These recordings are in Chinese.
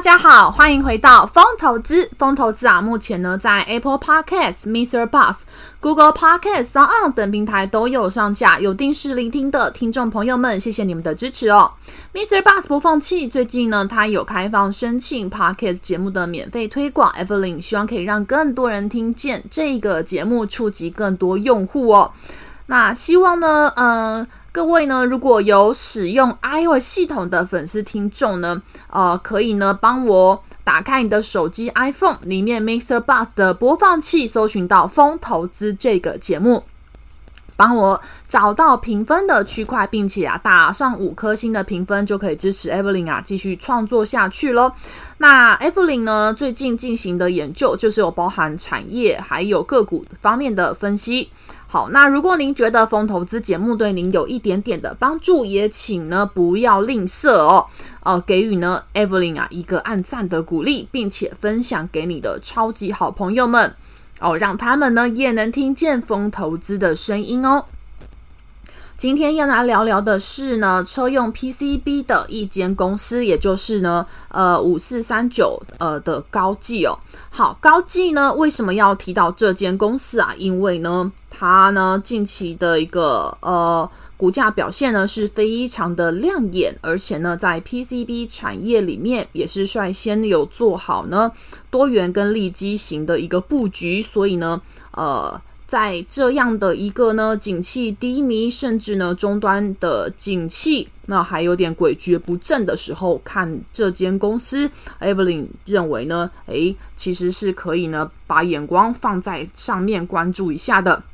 大家好，欢迎回到风投资。风投资啊，目前呢在 Apple Podcast、Mr. Bus、Google Podcast、s o n 等平台都有上架。有定时聆听的听众朋友们，谢谢你们的支持哦。Mr. Bus 播放器最近呢，它有开放申请 Podcast 节目的免费推广。Evelyn 希望可以让更多人听见这个节目，触及更多用户哦。那希望呢，嗯、各位呢，如果有使用 iOS 系统的粉丝听众呢，呃，可以呢帮我打开你的手机 iPhone 里面 Mixer Bus 的播放器，搜寻到《风投资》这个节目，帮我找到评分的区块，并且啊打上五颗星的评分，就可以支持 Evelyn 啊继续创作下去喽。那 Evelyn 呢最近进行的研究就是有包含产业还有个股方面的分析。好，那如果您觉得风投资节目对您有一点点的帮助，也请呢不要吝啬哦，呃，给予呢 Evelyn 啊一个按赞的鼓励，并且分享给你的超级好朋友们哦，让他们呢也能听见风投资的声音哦。今天要来聊聊的是呢，车用 PCB 的一间公司，也就是呢，呃，五四三九呃的高技哦。好，高技呢，为什么要提到这间公司啊？因为呢，它呢近期的一个呃股价表现呢是非常的亮眼，而且呢，在 PCB 产业里面也是率先有做好呢多元跟利基型的一个布局，所以呢，呃。在这样的一个呢，景气低迷，甚至呢终端的景气那还有点诡谲不振的时候，看这间公司，Evelyn 认为呢，诶，其实是可以呢把眼光放在上面关注一下的。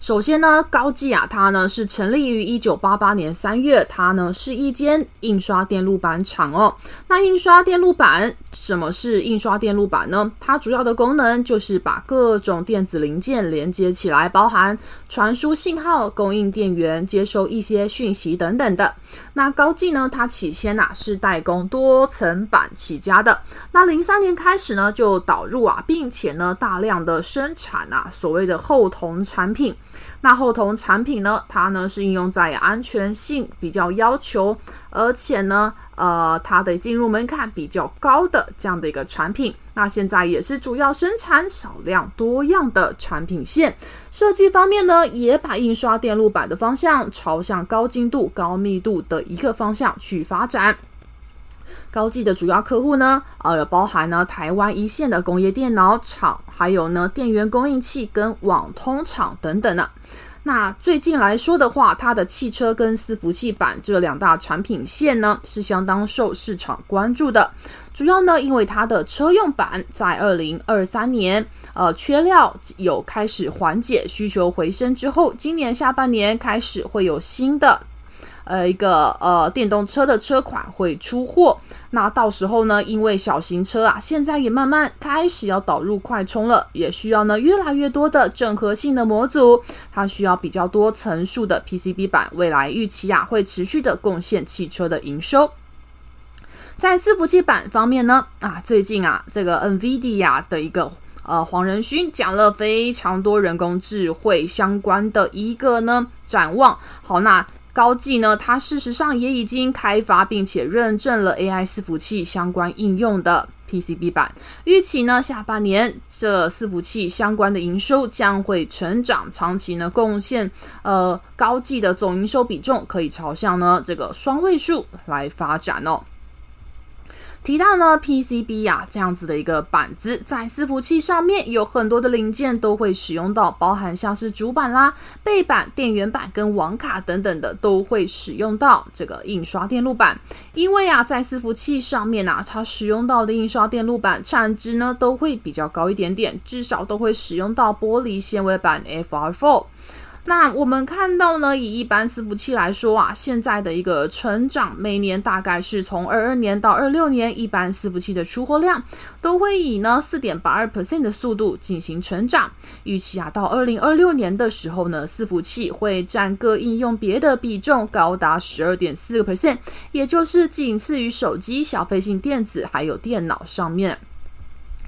首先呢，高技啊，它呢是成立于一九八八年三月，它呢是一间印刷电路板厂哦。那印刷电路板，什么是印刷电路板呢？它主要的功能就是把各种电子零件连接起来，包含传输信号、供应电源、接收一些讯息等等的。那高技呢，它起先啊是代工多层板起家的。那零三年开始呢，就导入啊，并且呢大量的生产啊所谓的厚铜产品。那后铜产品呢，它呢是应用在安全性比较要求，而且呢，呃，它的进入门槛比较高的这样的一个产品。那现在也是主要生产少量多样的产品线。设计方面呢，也把印刷电路板的方向朝向高精度、高密度的一个方向去发展。高技的主要客户呢，呃，包含呢台湾一线的工业电脑厂，还有呢电源供应器跟网通厂等等呢。那最近来说的话，它的汽车跟伺服器板这两大产品线呢，是相当受市场关注的。主要呢，因为它的车用板在二零二三年，呃，缺料有开始缓解，需求回升之后，今年下半年开始会有新的。呃，一个呃，电动车的车款会出货，那到时候呢，因为小型车啊，现在也慢慢开始要导入快充了，也需要呢越来越多的整合性的模组，它需要比较多层数的 PCB 板，未来预期啊会持续的贡献汽车的营收。在伺服器板方面呢，啊，最近啊，这个 NVIDIA 的一个呃黄仁勋讲了非常多人工智慧相关的一个呢展望，好，那。高技呢，它事实上也已经开发并且认证了 AI 伺服器相关应用的 PCB 版。预期呢，下半年这伺服器相关的营收将会成长，长期呢贡献呃高技的总营收比重可以朝向呢这个双位数来发展哦。提到呢，PCB 呀、啊，这样子的一个板子，在伺服器上面有很多的零件都会使用到，包含像是主板啦、背板、电源板跟网卡等等的，都会使用到这个印刷电路板。因为啊，在伺服器上面啊，它使用到的印刷电路板产值呢都会比较高一点点，至少都会使用到玻璃纤维板 FR4。那我们看到呢，以一般伺服器来说啊，现在的一个成长，每年大概是从二二年到二六年，一般伺服器的出货量都会以呢四点八二 percent 的速度进行成长。预期啊，到二零二六年的时候呢，伺服器会占各应用别的比重高达十二点四个 percent，也就是仅次于手机、消费性电子还有电脑上面。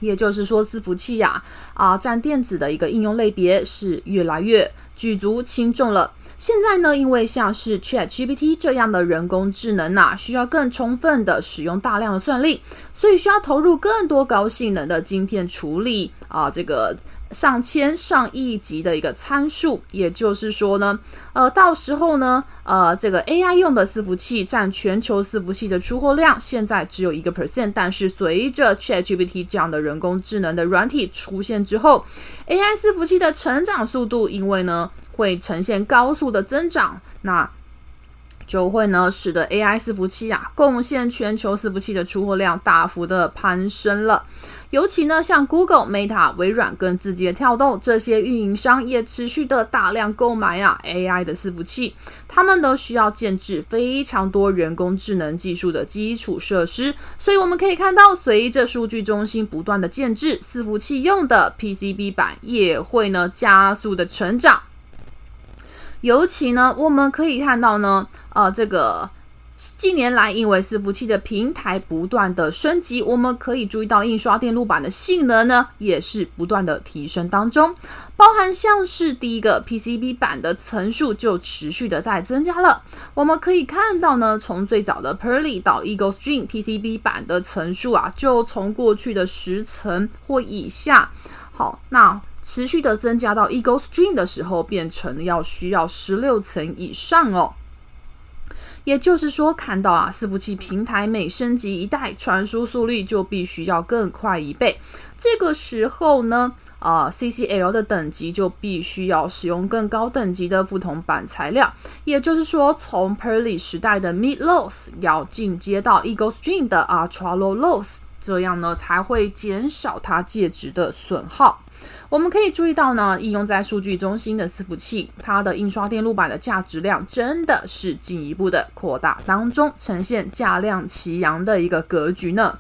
也就是说，伺服器呀，啊，占电子的一个应用类别是越来越。举足轻重了。现在呢，因为像是 ChatGPT 这样的人工智能呐、需要更充分的使用大量的算力，所以需要投入更多高性能的晶片处理啊，这个。上千上亿级的一个参数，也就是说呢，呃，到时候呢，呃，这个 AI 用的伺服器占全球伺服器的出货量，现在只有一个 percent，但是随着 ChatGPT 这样的人工智能的软体出现之后，AI 伺服器的成长速度，因为呢会呈现高速的增长，那就会呢使得 AI 伺服器啊贡献全球伺服器的出货量大幅的攀升了。尤其呢，像 Google、Meta、微软跟字节跳动这些运营商也持续的大量购买啊 AI 的伺服器，他们都需要建置非常多人工智能技术的基础设施，所以我们可以看到，随着数据中心不断的建置，伺服器用的 PCB 板也会呢加速的成长。尤其呢，我们可以看到呢，呃，这个。近年来，因为伺服器的平台不断的升级，我们可以注意到印刷电路板的性能呢，也是不断的提升当中。包含像是第一个 PCB 板的层数就持续的在增加了。我们可以看到呢，从最早的 Purley 到 Eagle Stream PCB 板的层数啊，就从过去的十层或以下，好，那持续的增加到 Eagle Stream 的时候，变成要需要十六层以上哦。也就是说，看到啊，伺服器平台每升级一代，传输速率就必须要更快一倍。这个时候呢，啊、，CCL 的等级就必须要使用更高等级的不同板材料。也就是说，从 purly 时代的 Mid Loss 要进阶到 Eagle Stream 的啊 Trello loss 这样呢才会减少它介质的损耗。我们可以注意到呢，应用在数据中心的伺服器，它的印刷电路板的价值量真的是进一步的扩大当中，呈现价量齐扬的一个格局呢。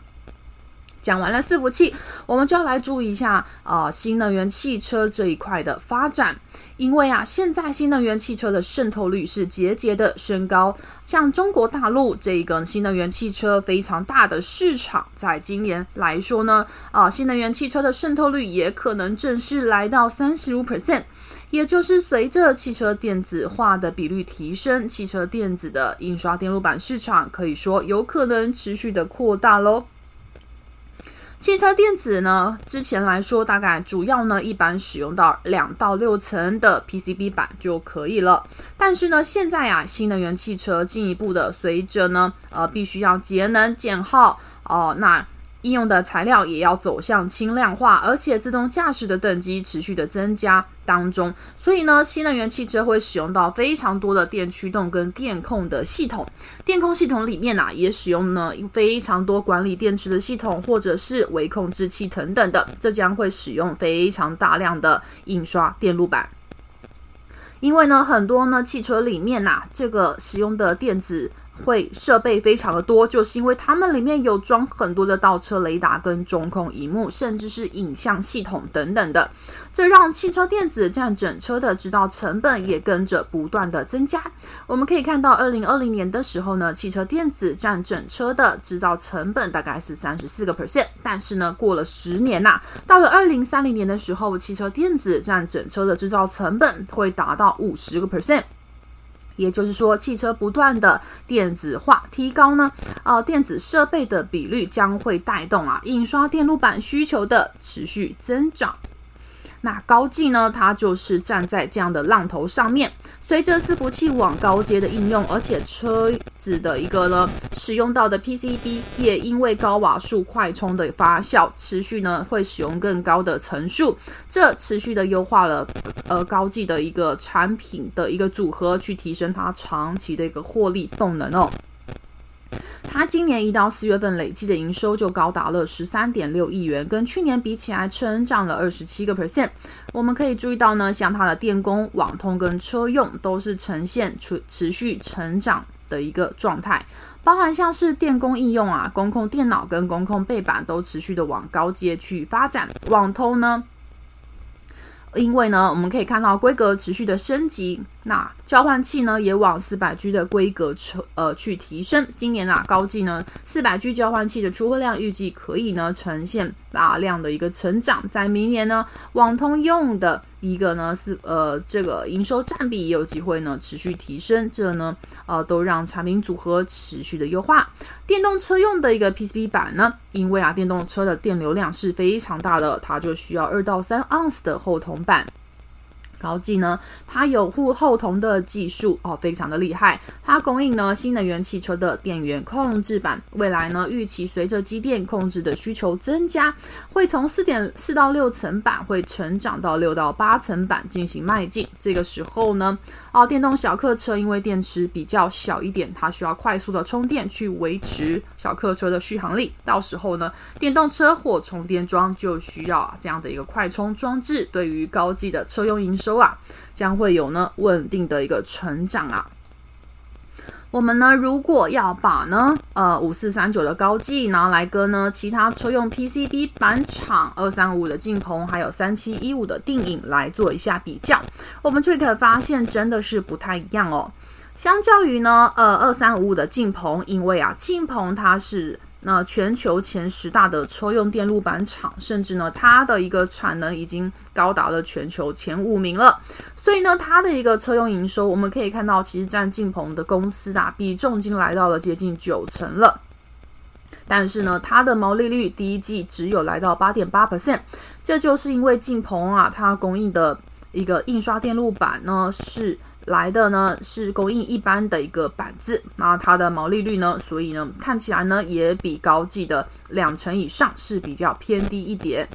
讲完了伺服器，我们就要来注意一下啊、新能源汽车这一块的发展。因为啊，现在新能源汽车的渗透率是节节的升高。像中国大陆这个新能源汽车非常大的市场，在今年来说呢，啊、新能源汽车的渗透率也可能正式来到三十五 percent。也就是随着汽车电子化的比率提升，汽车电子的印刷电路板市场可以说有可能持续的扩大喽。汽车电子呢，之前来说大概主要呢，一般使用到两到六层的 PCB 板就可以了。但是呢，现在啊，新能源汽车进一步的随着呢，呃，必须要节能减耗哦、那。应用的材料也要走向轻量化，而且自动驾驶的等级持续的增加当中，所以呢，新能源汽车会使用到非常多的电驱动跟电控的系统。电控系统里面啊，也使用呢非常多管理电池的系统，或者是微控制器等等的，这将会使用非常大量的印刷电路板。因为呢，很多呢汽车里面呐、这个使用的电子。会设备非常的多，就是因为它们里面有装很多的倒车雷达跟中控荧幕，甚至是影像系统等等的，这让汽车电子占整车的制造成本也跟着不断的增加。我们可以看到，二零二零年的时候呢，汽车电子占整车的制造成本大概是三十四个 percent，但是呢，过了十年呐、到了二零三零年的时候，汽车电子占整车的制造成本会达到五十个 percent。也就是说，汽车不断的电子化提高呢，呃，电子设备的比率将会带动啊，印刷电路板需求的持续增长。那高技呢，它就是站在这样的浪头上面。随着伺服器往高阶的应用，而且车子的一个呢使用到的 PCB 也因为高瓦数快充的发酵，持续呢会使用更高的层数，这持续的优化了呃高技的一个产品的一个组合，去提升它长期的一个获利动能哦。它今年一到四月份累计的营收就高达了十三点六亿元，跟去年比起来成长了二十七个 percent。我们可以注意到呢，像它的电工、网通跟车用都是呈现持持续成长的一个状态，包含像是电工应用啊、工控电脑跟工控背板都持续的往高阶去发展，网通呢。因为呢，我们可以看到规格持续的升级，那交换器呢也往四百 G 的规格呃去提升。今年啊，高技呢四百 G 交换器的出货量预计可以呢呈现大量的一个成长。在明年呢，网通用的。一个呢是呃，这个营收占比也有机会呢持续提升，这呢呃都让产品组合持续的优化。电动车用的一个 PCB 板呢，因为啊电动车的电流量是非常大的，它就需要二到三盎司的厚铜板。高技呢，它有护后同的技术哦，非常的厉害。它供应呢新能源汽车的电源控制板，未来呢预期随着机电控制的需求增加，会从四点四到六层板会成长到六到八层板进行迈进。这个时候呢，哦，电动小客车因为电池比较小一点，它需要快速的充电去维持小客车的续航力。到时候呢，电动车或充电桩就需要这样的一个快充装置。对于高技的车用营收啊，将会有呢稳定的一个成长啊。我们呢，如果要把呢，呃，五四三九的高技拿来跟呢其他车用 PCB 板厂二三五的晋鹏，还有三七一五的定影来做一下比较，我们就可以发现真的是不太一样哦。相较于呢，呃，二三五五的晋鹏，因为啊，晋鹏它是。那全球前十大的车用电路板厂，甚至呢，它的一个产能已经高达了全球前五名了。所以呢，它的一个车用营收，我们可以看到，其实占进鹏的公司啊，比重已经来到了接近九成了。但是呢，它的毛利率第一季只有来到八点八 percent，这就是因为进鹏啊，它供应的一个印刷电路板呢是。来的呢是供应一般的一个板子，那它的毛利率呢，所以呢看起来呢也比高技的两成以上是比较偏低一点。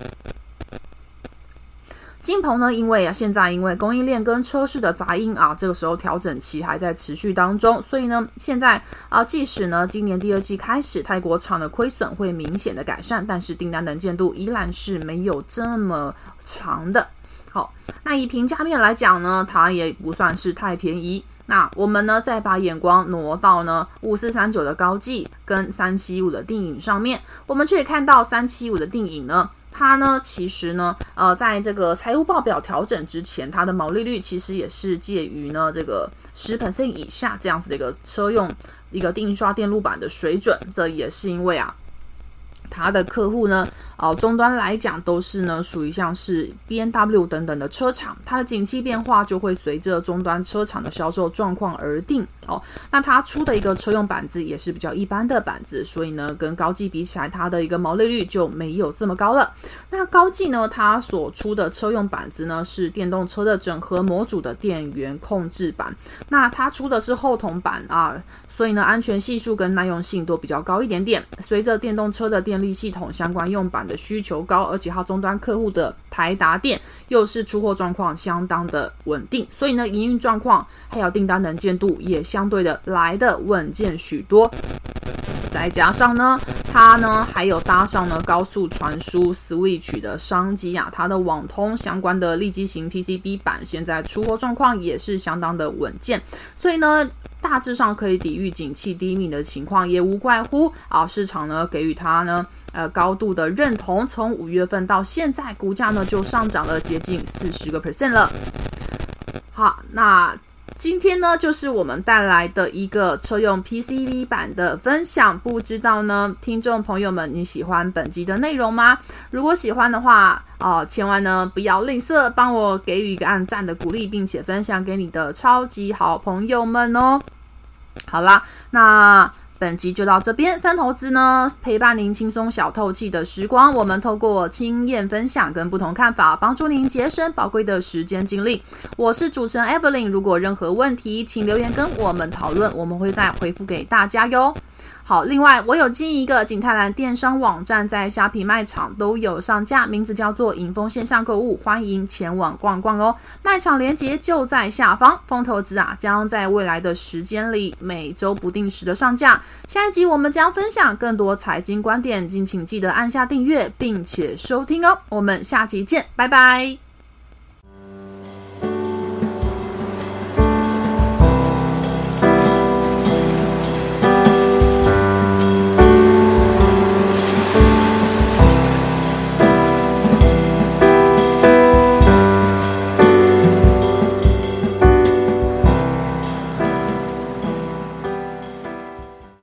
金鹏呢，因为啊现在因为供应链跟车市的杂音啊，这个时候调整期还在持续当中，所以呢现在啊即使呢今年第二季开始泰国厂的亏损会明显的改善，但是订单能见度依然是没有这么长的。好，那以平价面来讲呢，它也不算是太便宜。那我们呢，再把眼光挪到呢五四三九的高技跟三七五的定影上面，我们就可以看到三七五的定影呢，它呢其实呢，呃，在这个财务报表调整之前，它的毛利率其实也是介于呢这个十 percent 以下这样子的一个车用一个印刷电路板的水准。这也是因为啊。它的客户呢，哦，终端来讲都是呢，属于像是 B N W 等等的车厂，它的景气变化就会随着终端车厂的销售状况而定哦。那它出的一个车用板子也是比较一般的板子，所以呢，跟高技比起来，它的一个毛利率就没有这么高了。那高技呢，它所出的车用板子呢，是电动车的整合模组的电源控制板，那它出的是厚铜板啊，所以呢，安全系数跟耐用性都比较高一点点。随着电动车的电力系统相关用板需求高，而且它终端客户的台达店又是出货状况相当的稳定，所以呢，营运状况还有订单能见度也相对的来的稳健许多。再加上呢，它呢还有搭上了高速传输 Switch 的商机啊，它的网通相关的立积型 PCB 板现在出货状况也是相当的稳健，所以呢。大致上可以抵御景气低迷的情况，也无怪乎啊，市场呢给予它呢呃高度的认同。从五月份到现在，股价呢就上涨了接近四十个 percent 了。好，那今天呢就是我们带来的一个车用 PCB 版的分享。不知道呢，听众朋友们你喜欢本集的内容吗？如果喜欢的话，哦、千万呢不要吝啬，帮我给予一个按赞的鼓励，并且分享给你的超级好朋友们哦。好啦，那本集就到这边。分投资呢，陪伴您轻松小透气的时光。我们透过经验分享跟不同看法，帮助您节省宝贵的时间精力。我是主持人 Evelyn，如果任何问题，请留言跟我们讨论，我们会再回复给大家哟。好，另外我有经营一个景泰蓝电商网站，在虾皮卖场都有上架，名字叫做莹丰线上购物，欢迎前往逛逛哦。卖场链接就在下方。风投资啊，将在未来的时间里每周不定时的上架。下一集我们将分享更多财经观点，敬请记得按下订阅并且收听哦。我们下集见，拜拜。